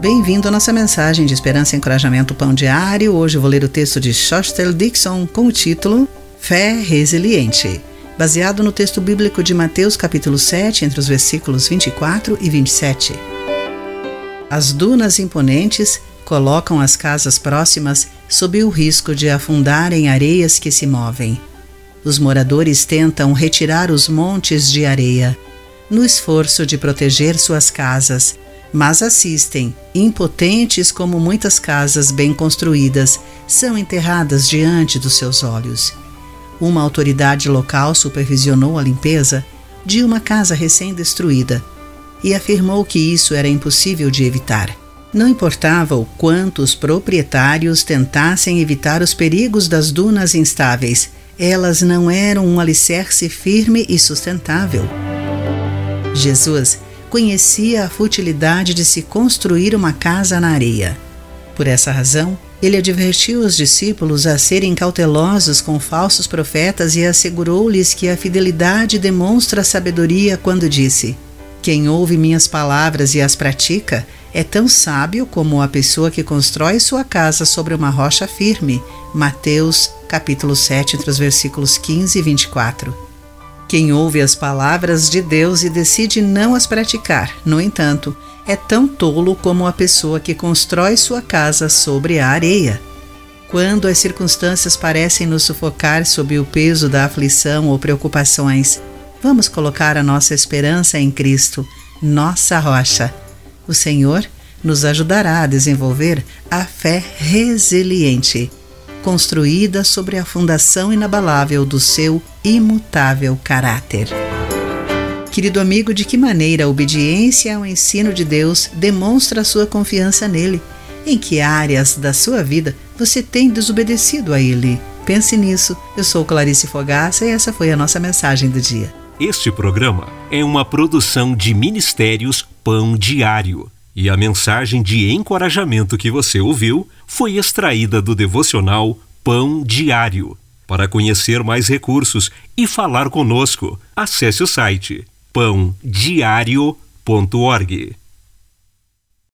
Bem-vindo à nossa mensagem de esperança e encorajamento pão diário. Hoje vou ler o texto de Shostel Dixon com o título Fé Resiliente, baseado no texto bíblico de Mateus capítulo 7, entre os versículos 24 e 27. As dunas imponentes colocam as casas próximas sob o risco de afundar em areias que se movem. Os moradores tentam retirar os montes de areia, no esforço de proteger suas casas, mas assistem, impotentes como muitas casas bem construídas são enterradas diante dos seus olhos. Uma autoridade local supervisionou a limpeza de uma casa recém-destruída e afirmou que isso era impossível de evitar. Não importava o quanto os proprietários tentassem evitar os perigos das dunas instáveis, elas não eram um alicerce firme e sustentável. Jesus conhecia a futilidade de se construir uma casa na areia. Por essa razão, ele advertiu os discípulos a serem cautelosos com falsos profetas e assegurou-lhes que a fidelidade demonstra sabedoria quando disse: Quem ouve minhas palavras e as pratica é tão sábio como a pessoa que constrói sua casa sobre uma rocha firme. Mateus, capítulo 7, entre os versículos 15 e 24. Quem ouve as palavras de Deus e decide não as praticar, no entanto, é tão tolo como a pessoa que constrói sua casa sobre a areia. Quando as circunstâncias parecem nos sufocar sob o peso da aflição ou preocupações, vamos colocar a nossa esperança em Cristo, nossa rocha. O Senhor nos ajudará a desenvolver a fé resiliente construída sobre a fundação inabalável do seu imutável caráter. Querido amigo, de que maneira a obediência ao ensino de Deus demonstra sua confiança nele? Em que áreas da sua vida você tem desobedecido a ele? Pense nisso. Eu sou Clarice Fogaça e essa foi a nossa mensagem do dia. Este programa é uma produção de Ministérios Pão Diário. E a mensagem de encorajamento que você ouviu foi extraída do devocional Pão Diário. Para conhecer mais recursos e falar conosco, acesse o site pãodiario.org.